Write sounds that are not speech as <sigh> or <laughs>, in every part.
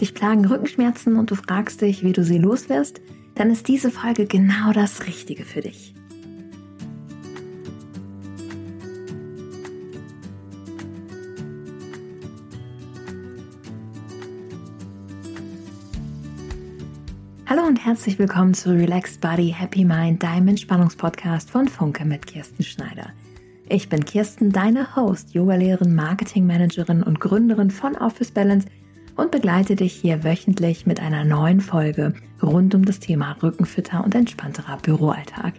Dich plagen Rückenschmerzen und du fragst dich, wie du sie loswirst? Dann ist diese Folge genau das Richtige für dich. Hallo und herzlich willkommen zu Relaxed Body Happy Mind, deinem Entspannungspodcast von Funke mit Kirsten Schneider. Ich bin Kirsten, deine Host, Yogalehrerin, Marketingmanagerin und Gründerin von Office Balance und begleite dich hier wöchentlich mit einer neuen Folge rund um das Thema rückenfitter und entspannterer Büroalltag.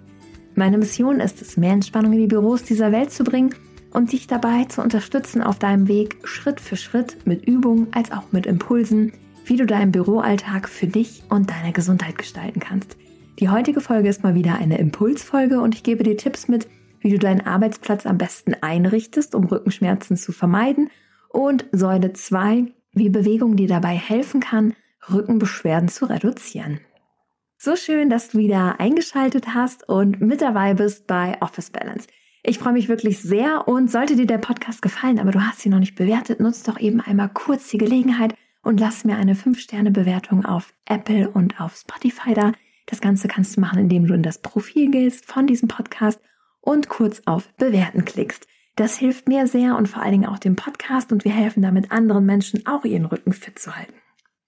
Meine Mission ist es, mehr Entspannung in die Büros dieser Welt zu bringen und dich dabei zu unterstützen auf deinem Weg Schritt für Schritt mit Übungen als auch mit Impulsen, wie du deinen Büroalltag für dich und deine Gesundheit gestalten kannst. Die heutige Folge ist mal wieder eine Impulsfolge und ich gebe dir Tipps mit, wie du deinen Arbeitsplatz am besten einrichtest, um Rückenschmerzen zu vermeiden. Und Säule 2, wie Bewegung dir dabei helfen kann, Rückenbeschwerden zu reduzieren. So schön, dass du wieder eingeschaltet hast und mit dabei bist bei Office Balance. Ich freue mich wirklich sehr und sollte dir der Podcast gefallen, aber du hast ihn noch nicht bewertet, nutzt doch eben einmal kurz die Gelegenheit und lass mir eine 5-Sterne-Bewertung auf Apple und auf Spotify da. Das Ganze kannst du machen, indem du in das Profil gehst von diesem Podcast und kurz auf Bewerten klickst. Das hilft mir sehr und vor allen Dingen auch dem Podcast und wir helfen damit anderen Menschen auch ihren Rücken fit zu halten.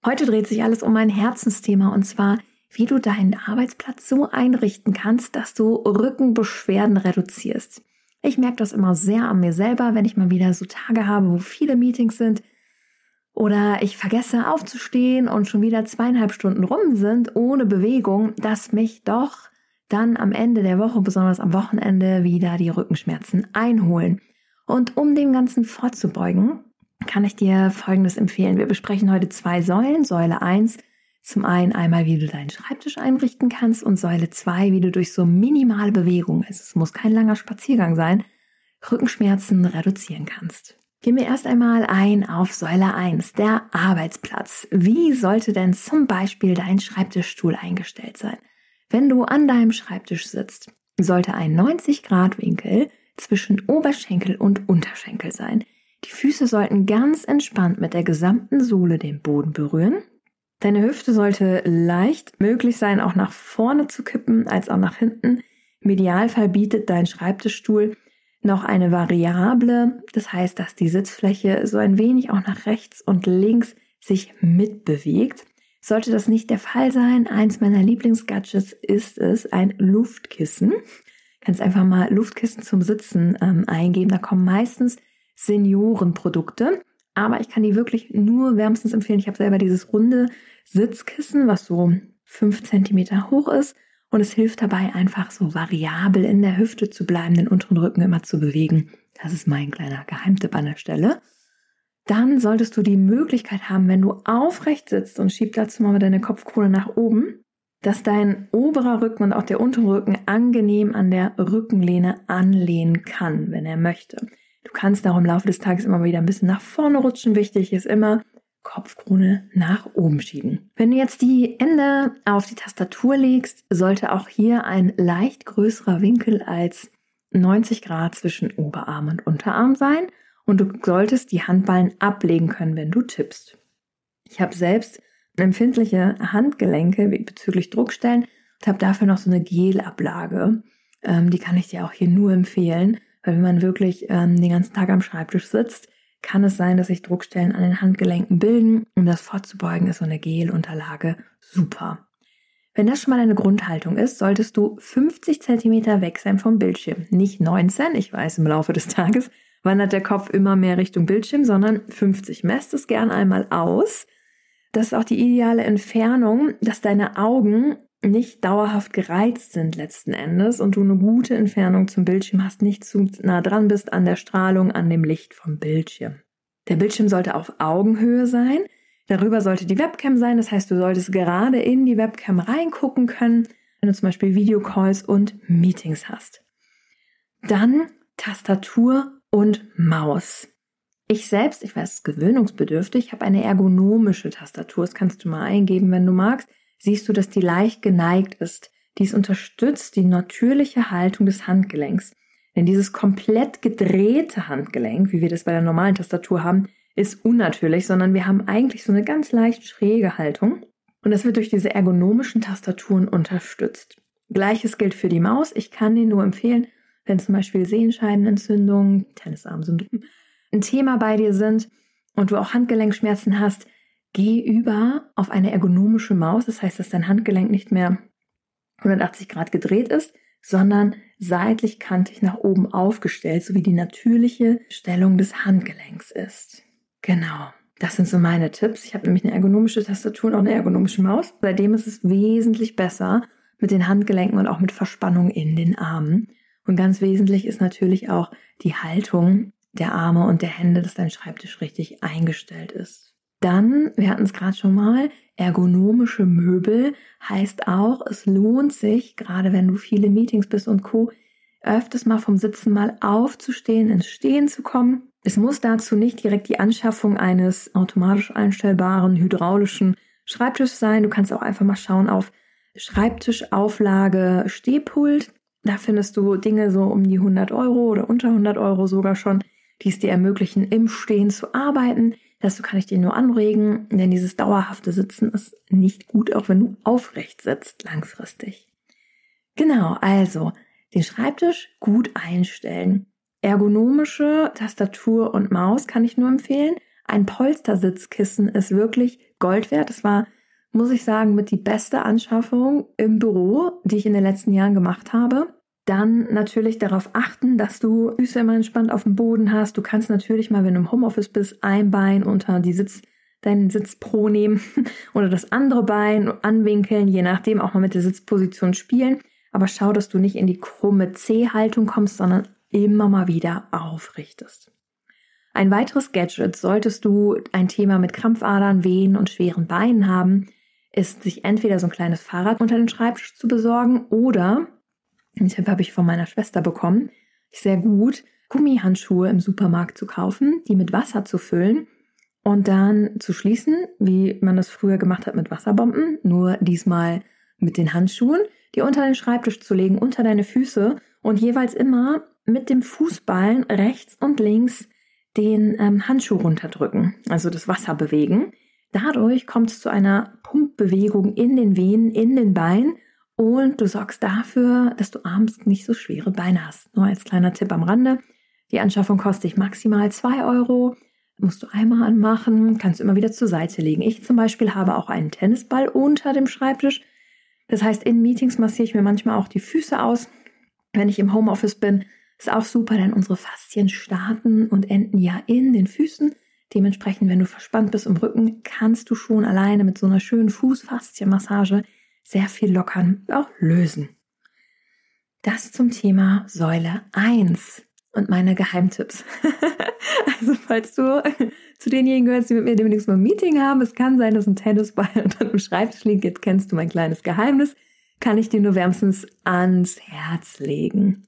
Heute dreht sich alles um ein Herzensthema und zwar, wie du deinen Arbeitsplatz so einrichten kannst, dass du Rückenbeschwerden reduzierst. Ich merke das immer sehr an mir selber, wenn ich mal wieder so Tage habe, wo viele Meetings sind oder ich vergesse aufzustehen und schon wieder zweieinhalb Stunden rum sind ohne Bewegung, dass mich doch dann am Ende der Woche, besonders am Wochenende, wieder die Rückenschmerzen einholen. Und um dem Ganzen vorzubeugen, kann ich dir Folgendes empfehlen. Wir besprechen heute zwei Säulen. Säule 1, zum einen einmal, wie du deinen Schreibtisch einrichten kannst und Säule 2, wie du durch so minimale Bewegung, also es muss kein langer Spaziergang sein, Rückenschmerzen reduzieren kannst. Gehen wir erst einmal ein auf Säule 1, der Arbeitsplatz. Wie sollte denn zum Beispiel dein Schreibtischstuhl eingestellt sein? Wenn du an deinem Schreibtisch sitzt, sollte ein 90-Grad-Winkel zwischen Oberschenkel und Unterschenkel sein. Die Füße sollten ganz entspannt mit der gesamten Sohle den Boden berühren. Deine Hüfte sollte leicht möglich sein, auch nach vorne zu kippen, als auch nach hinten. Im Idealfall bietet dein Schreibtischstuhl noch eine Variable, das heißt, dass die Sitzfläche so ein wenig auch nach rechts und links sich mitbewegt. Sollte das nicht der Fall sein, eins meiner Lieblingsgadgets ist es ein Luftkissen. Kannst einfach mal Luftkissen zum Sitzen ähm, eingeben. Da kommen meistens Seniorenprodukte. Aber ich kann die wirklich nur wärmstens empfehlen. Ich habe selber dieses runde Sitzkissen, was so fünf Zentimeter hoch ist. Und es hilft dabei, einfach so variabel in der Hüfte zu bleiben, den unteren Rücken immer zu bewegen. Das ist mein kleiner Geheimtipp an der Stelle dann solltest du die Möglichkeit haben, wenn du aufrecht sitzt und schieb dazu mal deine Kopfkrone nach oben, dass dein oberer Rücken und auch der untere Rücken angenehm an der Rückenlehne anlehnen kann, wenn er möchte. Du kannst auch im Laufe des Tages immer wieder ein bisschen nach vorne rutschen. Wichtig ist immer, Kopfkrone nach oben schieben. Wenn du jetzt die Hände auf die Tastatur legst, sollte auch hier ein leicht größerer Winkel als 90 Grad zwischen Oberarm und Unterarm sein und du solltest die Handballen ablegen können, wenn du tippst. Ich habe selbst empfindliche Handgelenke bezüglich Druckstellen und habe dafür noch so eine Gelablage. Ähm, die kann ich dir auch hier nur empfehlen, weil wenn man wirklich ähm, den ganzen Tag am Schreibtisch sitzt, kann es sein, dass sich Druckstellen an den Handgelenken bilden. Um das vorzubeugen, ist so eine Gelunterlage super. Wenn das schon mal eine Grundhaltung ist, solltest du 50 Zentimeter weg sein vom Bildschirm. Nicht 19, ich weiß, im Laufe des Tages wandert der Kopf immer mehr Richtung Bildschirm, sondern 50. Messt es gern einmal aus. Das ist auch die ideale Entfernung, dass deine Augen nicht dauerhaft gereizt sind letzten Endes und du eine gute Entfernung zum Bildschirm hast, nicht zu nah dran bist an der Strahlung, an dem Licht vom Bildschirm. Der Bildschirm sollte auf Augenhöhe sein. Darüber sollte die Webcam sein. Das heißt, du solltest gerade in die Webcam reingucken können, wenn du zum Beispiel Videocalls und Meetings hast. Dann Tastatur und Maus. Ich selbst, ich weiß, gewöhnungsbedürftig, habe eine ergonomische Tastatur. Das kannst du mal eingeben, wenn du magst. Siehst du, dass die leicht geneigt ist. Dies unterstützt die natürliche Haltung des Handgelenks. Denn dieses komplett gedrehte Handgelenk, wie wir das bei der normalen Tastatur haben, ist unnatürlich, sondern wir haben eigentlich so eine ganz leicht schräge Haltung. Und das wird durch diese ergonomischen Tastaturen unterstützt. Gleiches gilt für die Maus. Ich kann dir nur empfehlen, wenn zum Beispiel Sehenscheidenentzündung, Tennisarmsyndrom ein Thema bei dir sind und du auch Handgelenkschmerzen hast, geh über auf eine ergonomische Maus. Das heißt, dass dein Handgelenk nicht mehr 180 Grad gedreht ist, sondern seitlich kantig nach oben aufgestellt, so wie die natürliche Stellung des Handgelenks ist. Genau. Das sind so meine Tipps. Ich habe nämlich eine ergonomische Tastatur und auch eine ergonomische Maus. Seitdem ist es wesentlich besser mit den Handgelenken und auch mit Verspannung in den Armen. Und ganz wesentlich ist natürlich auch die Haltung der Arme und der Hände, dass dein Schreibtisch richtig eingestellt ist. Dann, wir hatten es gerade schon mal, ergonomische Möbel heißt auch, es lohnt sich, gerade wenn du viele Meetings bist und Co., öfters mal vom Sitzen mal aufzustehen, ins Stehen zu kommen. Es muss dazu nicht direkt die Anschaffung eines automatisch einstellbaren hydraulischen Schreibtischs sein. Du kannst auch einfach mal schauen auf Schreibtischauflage Stehpult. Da findest du Dinge so um die 100 Euro oder unter 100 Euro sogar schon, die es dir ermöglichen, im Stehen zu arbeiten. Dazu kann ich dir nur anregen, denn dieses dauerhafte Sitzen ist nicht gut, auch wenn du aufrecht sitzt langfristig. Genau, also den Schreibtisch gut einstellen. Ergonomische Tastatur und Maus kann ich nur empfehlen. Ein Polstersitzkissen ist wirklich Gold wert. Das war, muss ich sagen, mit die beste Anschaffung im Büro, die ich in den letzten Jahren gemacht habe. Dann natürlich darauf achten, dass du Füße immer entspannt auf dem Boden hast. Du kannst natürlich mal, wenn du im Homeoffice bist, ein Bein unter die Sitz, deinen Sitz pro nehmen <laughs> oder das andere Bein anwinkeln, je nachdem auch mal mit der Sitzposition spielen. Aber schau, dass du nicht in die krumme C-Haltung kommst, sondern immer mal wieder aufrichtest. Ein weiteres Gadget, solltest du ein Thema mit Krampfadern, Wehen und schweren Beinen haben, ist sich entweder so ein kleines Fahrrad unter den Schreibtisch zu besorgen oder, Tipp habe ich von meiner Schwester bekommen, sehr gut, Gummihandschuhe im Supermarkt zu kaufen, die mit Wasser zu füllen und dann zu schließen, wie man das früher gemacht hat mit Wasserbomben, nur diesmal mit den Handschuhen, die unter den Schreibtisch zu legen, unter deine Füße und jeweils immer mit dem Fußballen rechts und links den ähm, Handschuh runterdrücken, also das Wasser bewegen. Dadurch kommt es zu einer Pumpbewegung in den Venen, in den Beinen und du sorgst dafür, dass du abends nicht so schwere Beine hast. Nur als kleiner Tipp am Rande. Die Anschaffung kostet dich maximal zwei Euro. Musst du einmal anmachen, kannst du immer wieder zur Seite legen. Ich zum Beispiel habe auch einen Tennisball unter dem Schreibtisch. Das heißt, in Meetings massiere ich mir manchmal auch die Füße aus. Wenn ich im Homeoffice bin, ist auch super, denn unsere Faszien starten und enden ja in den Füßen. Dementsprechend, wenn du verspannt bist im Rücken, kannst du schon alleine mit so einer schönen Fußfaszienmassage sehr viel lockern, auch lösen. Das zum Thema Säule 1 und meine Geheimtipps. <laughs> also falls du zu denjenigen gehörst, die mit mir demnächst mal ein Meeting haben, es kann sein, dass ein Tennisball <laughs> unter dem Schreibtisch liegt, jetzt kennst du mein kleines Geheimnis, kann ich dir nur wärmstens ans Herz legen.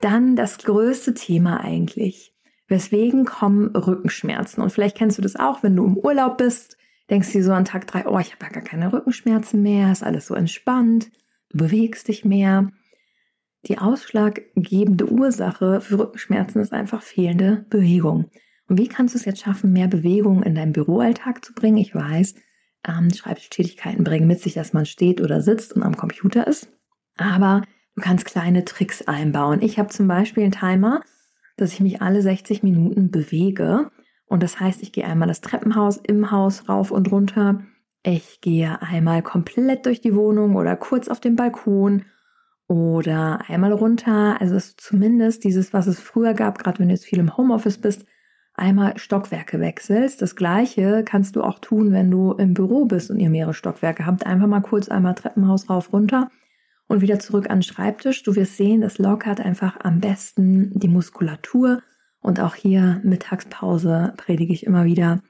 Dann das größte Thema eigentlich. Weswegen kommen Rückenschmerzen? Und vielleicht kennst du das auch, wenn du im Urlaub bist, denkst du so an Tag drei, oh, ich habe ja gar keine Rückenschmerzen mehr, ist alles so entspannt, du bewegst dich mehr. Die ausschlaggebende Ursache für Rückenschmerzen ist einfach fehlende Bewegung. Und wie kannst du es jetzt schaffen, mehr Bewegung in deinen Büroalltag zu bringen? Ich weiß, ähm, Schreibtischtätigkeiten bringen mit sich, dass man steht oder sitzt und am Computer ist. Aber Du kannst kleine Tricks einbauen. Ich habe zum Beispiel einen Timer, dass ich mich alle 60 Minuten bewege. Und das heißt, ich gehe einmal das Treppenhaus im Haus rauf und runter. Ich gehe einmal komplett durch die Wohnung oder kurz auf den Balkon oder einmal runter. Also es ist zumindest dieses, was es früher gab, gerade wenn du jetzt viel im Homeoffice bist, einmal Stockwerke wechselst. Das gleiche kannst du auch tun, wenn du im Büro bist und ihr mehrere Stockwerke habt. Einfach mal kurz einmal Treppenhaus rauf runter und wieder zurück an den Schreibtisch. Du wirst sehen, das lockert einfach am besten die Muskulatur. Und auch hier Mittagspause predige ich immer wieder,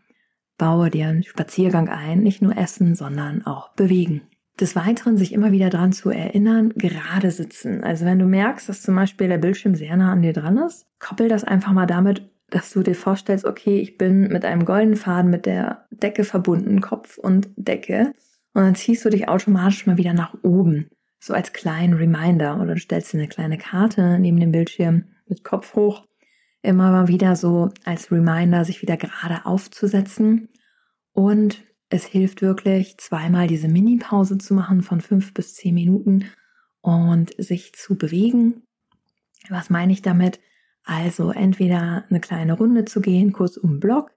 baue dir einen Spaziergang ein, nicht nur essen, sondern auch bewegen. Des Weiteren sich immer wieder daran zu erinnern, gerade sitzen. Also wenn du merkst, dass zum Beispiel der Bildschirm sehr nah an dir dran ist, koppel das einfach mal damit, dass du dir vorstellst, okay, ich bin mit einem goldenen Faden mit der Decke verbunden, Kopf und Decke. Und dann ziehst du dich automatisch mal wieder nach oben so als kleinen Reminder oder du stellst dir eine kleine Karte neben dem Bildschirm mit Kopf hoch. immer mal wieder so als Reminder, sich wieder gerade aufzusetzen. Und es hilft wirklich, zweimal diese Mini-Pause zu machen von fünf bis zehn Minuten und sich zu bewegen. Was meine ich damit? Also entweder eine kleine Runde zu gehen, kurz um den Block,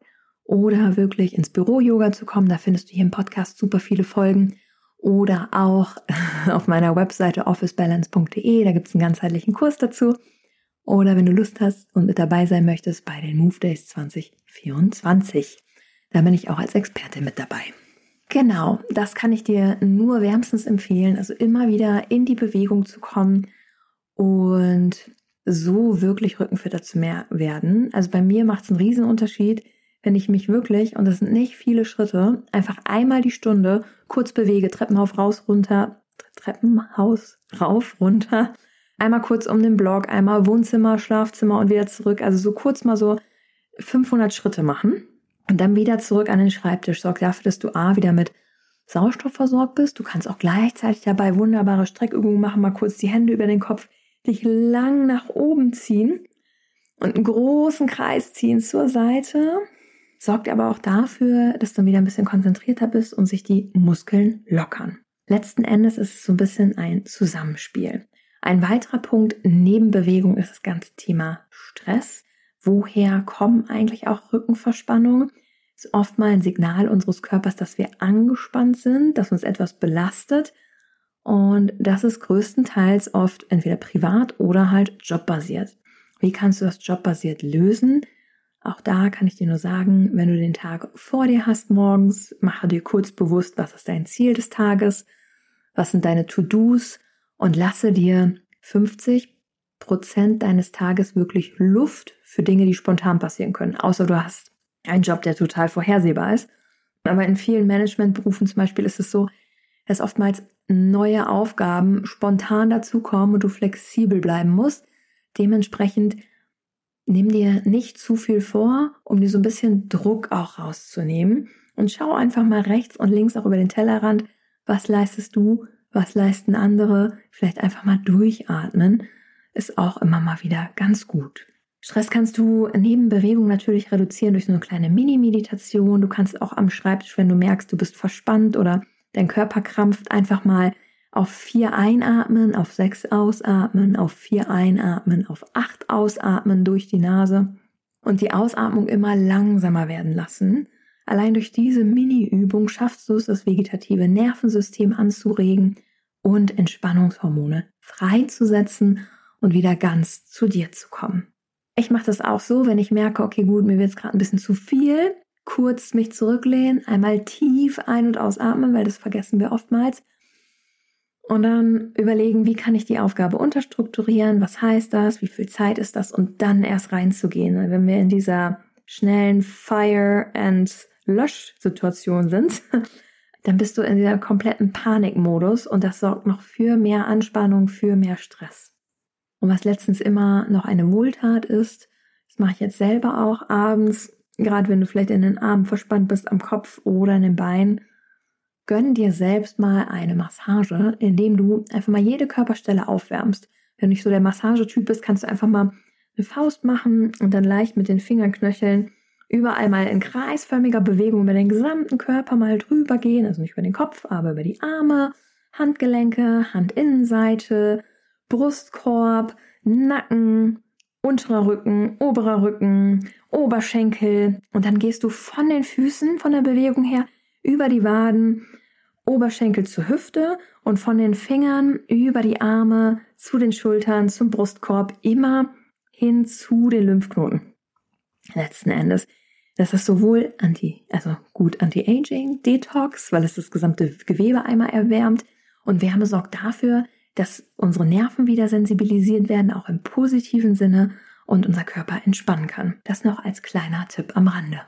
oder wirklich ins Büro-Yoga zu kommen. Da findest du hier im Podcast super viele Folgen. Oder auch <laughs> auf meiner Webseite officebalance.de, da gibt es einen ganzheitlichen Kurs dazu. Oder wenn du Lust hast und mit dabei sein möchtest bei den Move Days 2024. Da bin ich auch als Expertin mit dabei. Genau, das kann ich dir nur wärmstens empfehlen. Also immer wieder in die Bewegung zu kommen und so wirklich rückenfitter zu mehr werden. Also bei mir macht es einen riesen Unterschied, wenn ich mich wirklich, und das sind nicht viele Schritte, einfach einmal die Stunde kurz bewege, Treppenhaus raus, runter, Treppenhaus rauf, runter, einmal kurz um den Block, einmal Wohnzimmer, Schlafzimmer und wieder zurück. Also so kurz mal so 500 Schritte machen und dann wieder zurück an den Schreibtisch. Sorg dafür, dass du A, wieder mit Sauerstoff versorgt bist. Du kannst auch gleichzeitig dabei wunderbare Streckübungen machen, mal kurz die Hände über den Kopf, dich lang nach oben ziehen und einen großen Kreis ziehen zur Seite sorgt aber auch dafür, dass du wieder ein bisschen konzentrierter bist und sich die Muskeln lockern. Letzten Endes ist es so ein bisschen ein Zusammenspiel. Ein weiterer Punkt neben Bewegung ist das ganze Thema Stress. Woher kommen eigentlich auch Rückenverspannungen? Ist oft mal ein Signal unseres Körpers, dass wir angespannt sind, dass uns etwas belastet. Und das ist größtenteils oft entweder privat oder halt jobbasiert. Wie kannst du das jobbasiert lösen? Auch da kann ich dir nur sagen, wenn du den Tag vor dir hast morgens, mache dir kurz bewusst, was ist dein Ziel des Tages, was sind deine To-Dos und lasse dir 50 Prozent deines Tages wirklich Luft für Dinge, die spontan passieren können. Außer du hast einen Job, der total vorhersehbar ist. Aber in vielen Managementberufen zum Beispiel ist es so, dass oftmals neue Aufgaben spontan dazukommen und du flexibel bleiben musst. Dementsprechend nimm dir nicht zu viel vor, um dir so ein bisschen Druck auch rauszunehmen. Und schau einfach mal rechts und links auch über den Tellerrand, was leistest du, was leisten andere. Vielleicht einfach mal durchatmen, ist auch immer mal wieder ganz gut. Stress kannst du neben Bewegung natürlich reduzieren durch so eine kleine Mini-Meditation. Du kannst auch am Schreibtisch, wenn du merkst, du bist verspannt oder dein Körper krampft, einfach mal auf vier einatmen, auf sechs ausatmen, auf vier einatmen, auf acht ausatmen durch die Nase und die Ausatmung immer langsamer werden lassen. Allein durch diese Mini-Übung schaffst du es, das vegetative Nervensystem anzuregen und Entspannungshormone freizusetzen und wieder ganz zu dir zu kommen. Ich mache das auch so, wenn ich merke, okay, gut, mir wird es gerade ein bisschen zu viel, kurz mich zurücklehnen, einmal tief ein- und ausatmen, weil das vergessen wir oftmals und dann überlegen, wie kann ich die Aufgabe unterstrukturieren, was heißt das, wie viel Zeit ist das und dann erst reinzugehen. Wenn wir in dieser schnellen Fire and Lösch Situation sind, <laughs> dann bist du in dieser kompletten Panikmodus und das sorgt noch für mehr Anspannung, für mehr Stress. Und was letztens immer noch eine Wohltat ist, das mache ich jetzt selber auch abends, gerade wenn du vielleicht in den Armen verspannt bist am Kopf oder in den Beinen, gönn dir selbst mal eine Massage, indem du einfach mal jede Körperstelle aufwärmst. Wenn du nicht so der Massagetyp bist, kannst du einfach mal eine Faust machen und dann leicht mit den Fingerknöcheln überall mal in kreisförmiger Bewegung über den gesamten Körper mal drüber gehen, also nicht über den Kopf, aber über die Arme, Handgelenke, Handinnenseite, Brustkorb, Nacken, unterer Rücken, oberer Rücken, Oberschenkel und dann gehst du von den Füßen, von der Bewegung her über die Waden, Oberschenkel zur Hüfte und von den Fingern über die Arme zu den Schultern, zum Brustkorb, immer hin zu den Lymphknoten. Letzten Endes, das ist sowohl anti, also gut Anti-Aging, Detox, weil es das gesamte Gewebe einmal erwärmt und Wärme sorgt dafür, dass unsere Nerven wieder sensibilisiert werden, auch im positiven Sinne und unser Körper entspannen kann. Das noch als kleiner Tipp am Rande.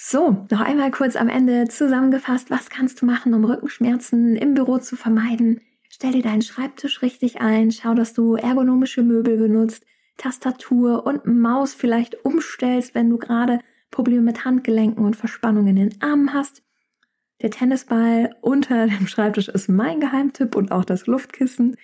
So, noch einmal kurz am Ende zusammengefasst, was kannst du machen, um Rückenschmerzen im Büro zu vermeiden? Stell dir deinen Schreibtisch richtig ein, schau, dass du ergonomische Möbel benutzt, Tastatur und Maus vielleicht umstellst, wenn du gerade Probleme mit Handgelenken und Verspannungen in den Armen hast. Der Tennisball unter dem Schreibtisch ist mein Geheimtipp und auch das Luftkissen.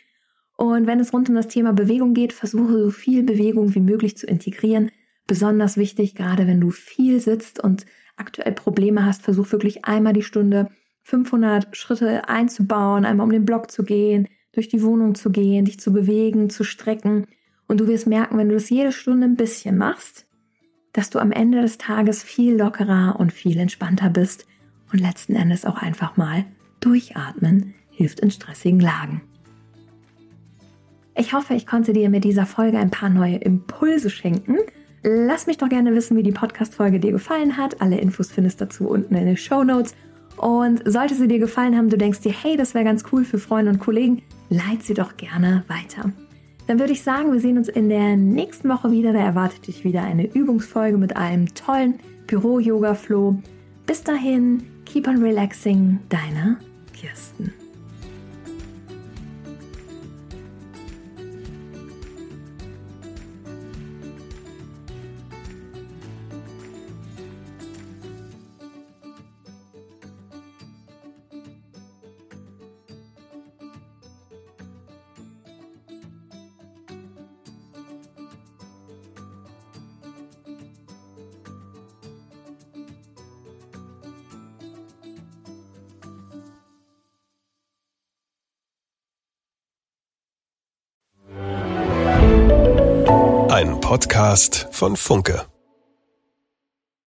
Und wenn es rund um das Thema Bewegung geht, versuche so viel Bewegung wie möglich zu integrieren, besonders wichtig, gerade wenn du viel sitzt und aktuell Probleme hast, versuch wirklich einmal die Stunde 500 Schritte einzubauen, einmal um den Block zu gehen, durch die Wohnung zu gehen, dich zu bewegen, zu strecken. Und du wirst merken, wenn du das jede Stunde ein bisschen machst, dass du am Ende des Tages viel lockerer und viel entspannter bist und letzten Endes auch einfach mal durchatmen hilft in stressigen Lagen. Ich hoffe, ich konnte dir mit dieser Folge ein paar neue Impulse schenken. Lass mich doch gerne wissen, wie die Podcast-Folge dir gefallen hat. Alle Infos findest du dazu unten in den Show Notes. Und sollte sie dir gefallen haben, du denkst dir, hey, das wäre ganz cool für Freunde und Kollegen, leit sie doch gerne weiter. Dann würde ich sagen, wir sehen uns in der nächsten Woche wieder. Da erwartet dich wieder eine Übungsfolge mit einem tollen Büro-Yoga-Flow. Bis dahin, keep on relaxing, deine Kirsten. Podcast von Funke.